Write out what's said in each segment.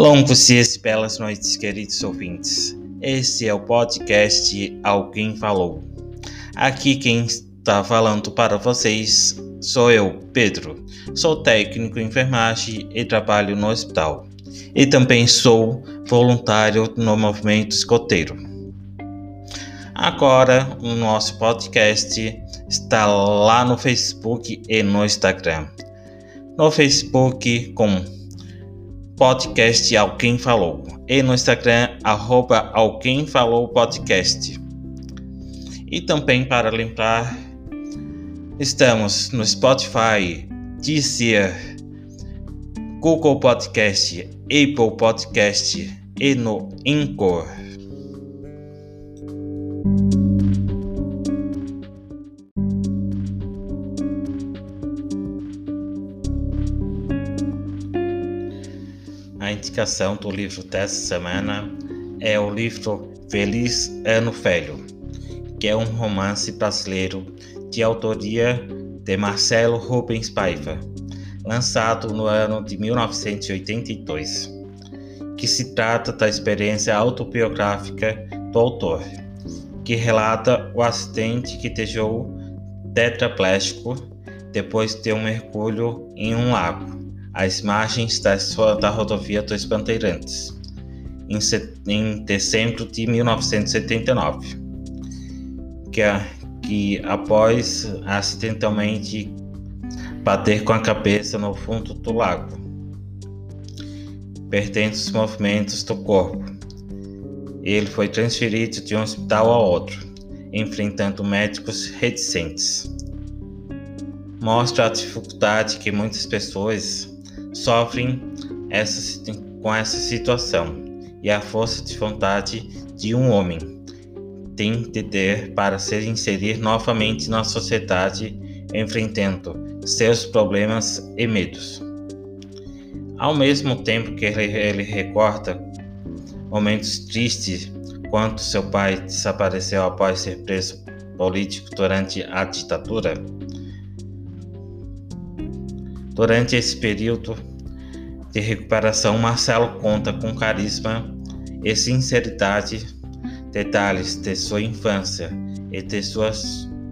Longos e belas noites, queridos ouvintes. Esse é o podcast Alguém Falou. Aqui quem está falando para vocês sou eu, Pedro. Sou técnico em enfermagem e trabalho no hospital. E também sou voluntário no movimento escoteiro. Agora, o nosso podcast está lá no Facebook e no Instagram. No Facebook com podcast Alguém Falou e no Instagram arroba Alguém Falou Podcast. E também para lembrar, estamos no Spotify, Deezer, Google Podcast, Apple Podcast e no Anchor. Indicação do livro dessa semana é o livro Feliz Ano Velho, que é um romance brasileiro de autoria de Marcelo Rubens Paiva, lançado no ano de 1982, que se trata da experiência autobiográfica do autor, que relata o acidente que deixou tetraplégico depois de um mergulho em um lago às margens da, da rodovia dos Bandeirantes, em, em dezembro de 1979, que, que após acidentalmente bater com a cabeça no fundo do lago, perdendo os movimentos do corpo. Ele foi transferido de um hospital a outro, enfrentando médicos reticentes. Mostra a dificuldade que muitas pessoas sofrem essa, com essa situação e a força de vontade de um homem tem de ter para se inserir novamente na sociedade, enfrentando seus problemas e medos. Ao mesmo tempo que ele, ele recorta momentos tristes quando seu pai desapareceu após ser preso político durante a ditadura, Durante esse período de recuperação, Marcelo conta com carisma e sinceridade detalhes de sua infância e de sua,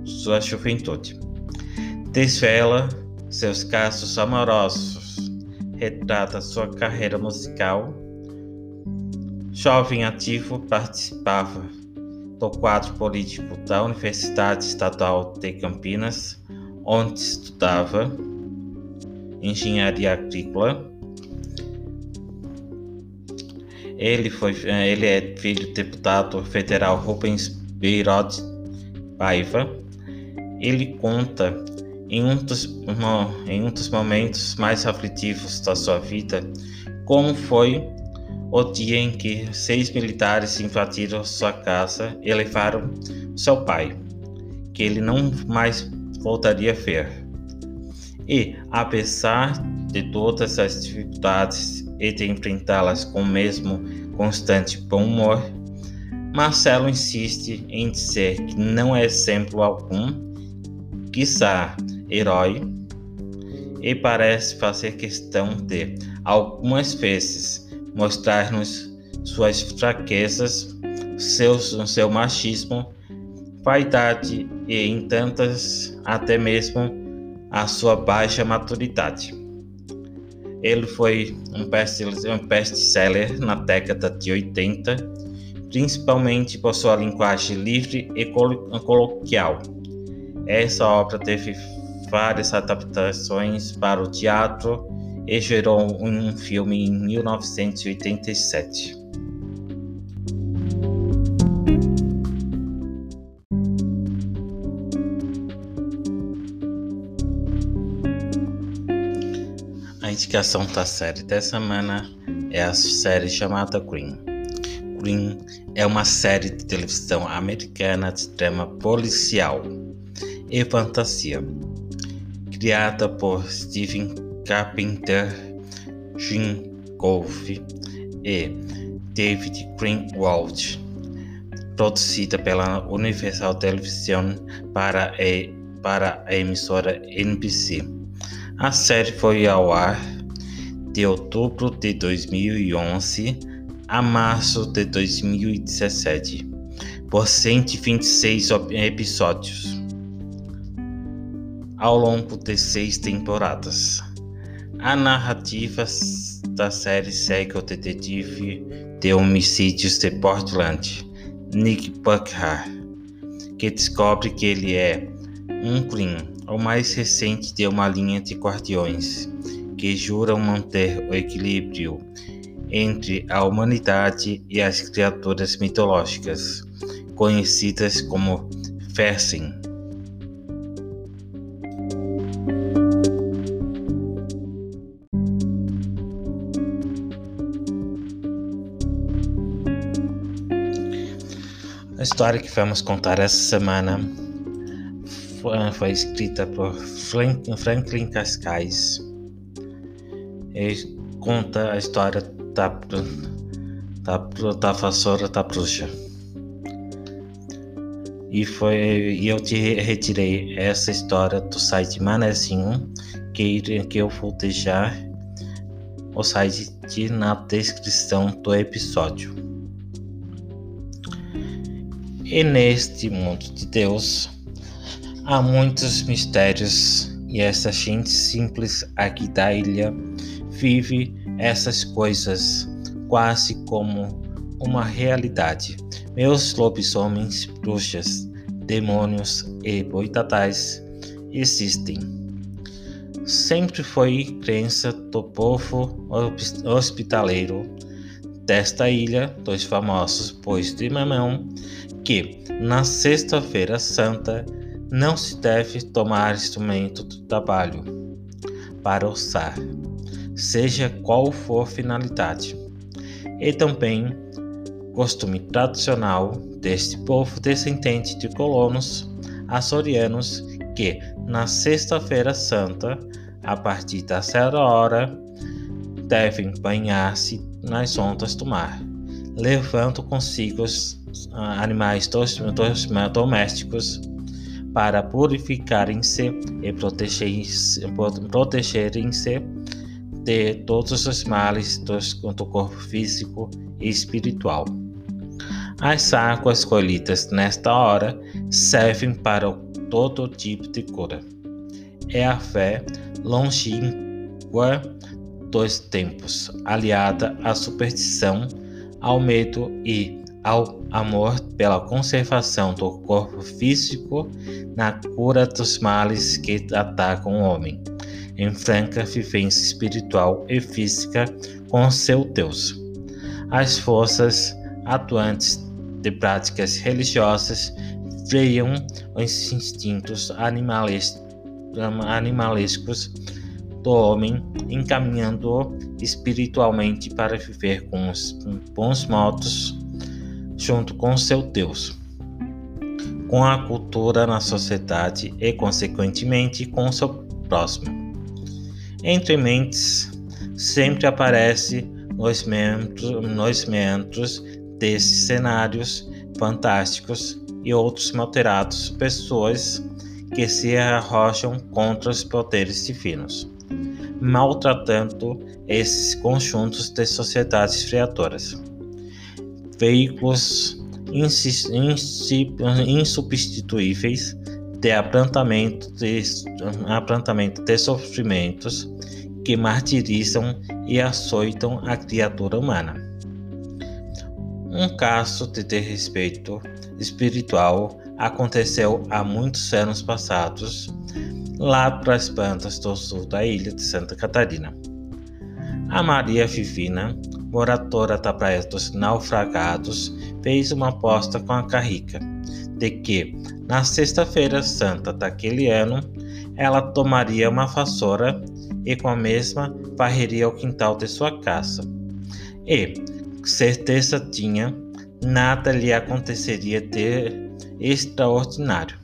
sua juventude. Desvela seus casos amorosos, retrata sua carreira musical. Jovem ativo, participava do quadro político da Universidade Estadual de Campinas, onde estudava engenharia agrícola. Ele, foi, eh, ele é filho do deputado federal Rubens Beirod Paiva. Ele conta em um, dos, em um dos momentos mais aflitivos da sua vida como foi o dia em que seis militares invadiram sua casa e levaram seu pai, que ele não mais voltaria a ver. E, apesar de todas as dificuldades e de enfrentá-las com o mesmo constante bom humor, Marcelo insiste em dizer que não é exemplo algum, quiçá herói, e parece fazer questão de, algumas vezes, mostrar-nos suas fraquezas, seus, seu machismo, vaidade e, em tantas, até mesmo a sua baixa maturidade. Ele foi um best-seller na década de 80, principalmente por sua linguagem livre e coloquial. Essa obra teve várias adaptações para o teatro e gerou um filme em 1987. A indicação da série dessa semana é a série chamada Green. Green é uma série de televisão americana de drama policial e fantasia, criada por Steven Carpenter, Jim Golf e David Greenwald, produzida pela Universal Television para a, para a emissora NBC. A série foi ao ar de outubro de 2011 a março de 2017, por 126 episódios, ao longo de seis temporadas. A narrativa da série segue o detetive de homicídios de Portland, Nick Buckhart, que descobre que ele é um crime, o mais recente de uma linha de guardiões que juram manter o equilíbrio entre a humanidade e as criaturas mitológicas, conhecidas como Fersen. A história que vamos contar essa semana foi, escrita por Franklin Cascais. Ele conta a história da, da, da vassoura da bruxa. E foi e eu te retirei essa história do site Manezinho, que, que eu vou deixar o site na descrição do episódio. E neste mundo de Deus há muitos mistérios, e essa gente simples aqui da ilha vive essas coisas quase como uma realidade. Meus lobisomens, bruxas, demônios e boitatais existem. Sempre foi crença do povo hospitaleiro desta ilha, dos famosos bois de mamão, que na Sexta-feira Santa não se deve tomar instrumento do trabalho para usar, seja qual for a finalidade. E também costume tradicional deste povo descendente de colonos açorianos que na Sexta-feira Santa, a partir da certa hora, devem banhar-se nas ondas do mar, levando consigo animais domésticos para purificarem-se e protegerem-se de todos os males do corpo físico e espiritual. As águas colhidas nesta hora servem para todo tipo de cura. É a fé longínqua dos tempos, aliada à superstição, ao medo e ao amor pela conservação do corpo físico na cura dos males que atacam o homem, em franca vivência espiritual e física com seu Deus. As forças atuantes de práticas religiosas freiam os instintos animalescos do homem, encaminhando-o espiritualmente para viver com os bons modos junto com seu Deus, com a cultura na sociedade e, consequentemente, com seu próximo. Entre mentes, sempre aparece nos membros, nos membros desses cenários fantásticos e outros malterados pessoas que se arrojam contra os poderes divinos, maltratando esses conjuntos de sociedades criadoras veículos insubstituíveis de aprantamento de, aprantamento de sofrimentos que martirizam e açoitam a criatura humana. Um caso de desrespeito espiritual aconteceu há muitos anos passados, lá para as bandas do sul da ilha de Santa Catarina. A Maria Vivina moradora da Praia dos Naufragados, fez uma aposta com a Carrica de que, na Sexta-feira Santa daquele ano, ela tomaria uma vassoura e com a mesma varreria o quintal de sua casa. E, certeza tinha, nada lhe aconteceria de extraordinário.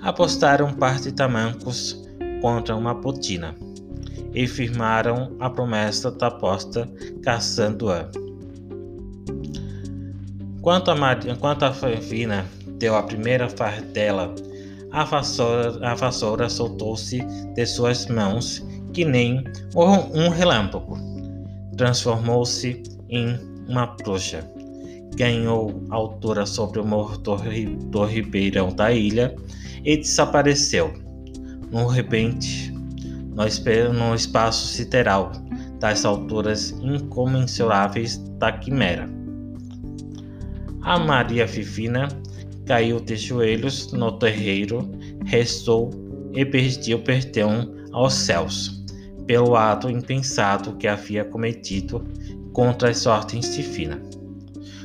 Apostaram parte tamancos contra uma botina e firmaram a promessa da aposta caçando-a. Quanto a, quanto a deu a primeira fartela, a vassoura, a vassoura soltou-se de suas mãos, que nem um relâmpago. Transformou-se em uma bruxa. Ganhou altura sobre o morro do ribeirão da ilha e desapareceu. No repente, no espaço sideral das alturas incomensuráveis da quimera. A Maria Fifina caiu de joelhos no terreiro, rezou e pediu perdão aos céus pelo ato impensado que havia cometido contra as ordens de Fina,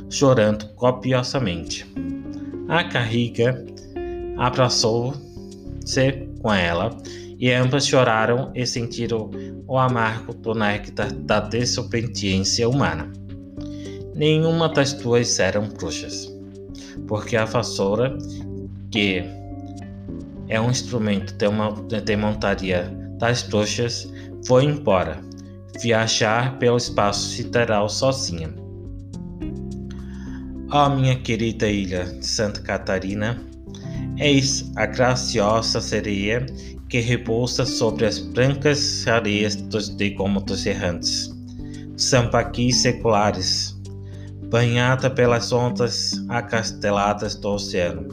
chorando copiosamente. A carriga abraçou-se com ela e ambas choraram e sentiram o amargo do néctar da desobediência humana. Nenhuma das duas eram bruxas, porque a vassoura, que é um instrumento de, uma, de montaria das bruxas, foi embora, viajar pelo espaço sideral sozinha. Ó oh, minha querida ilha de Santa Catarina, eis a graciosa sereia que repousa sobre as brancas areias dos decômodos errantes, sampaquis seculares, banhada pelas ondas acasteladas do oceano,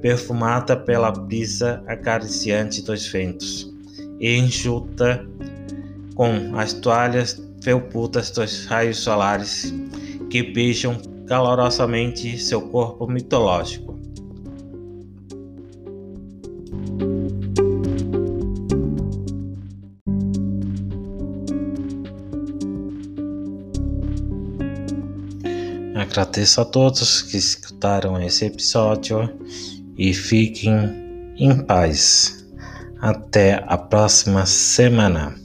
perfumada pela brisa acariciante dos ventos, e enxuta com as toalhas felpudas dos raios solares que beijam calorosamente seu corpo mitológico. Agradeço a todos que escutaram esse episódio e fiquem em paz. Até a próxima semana.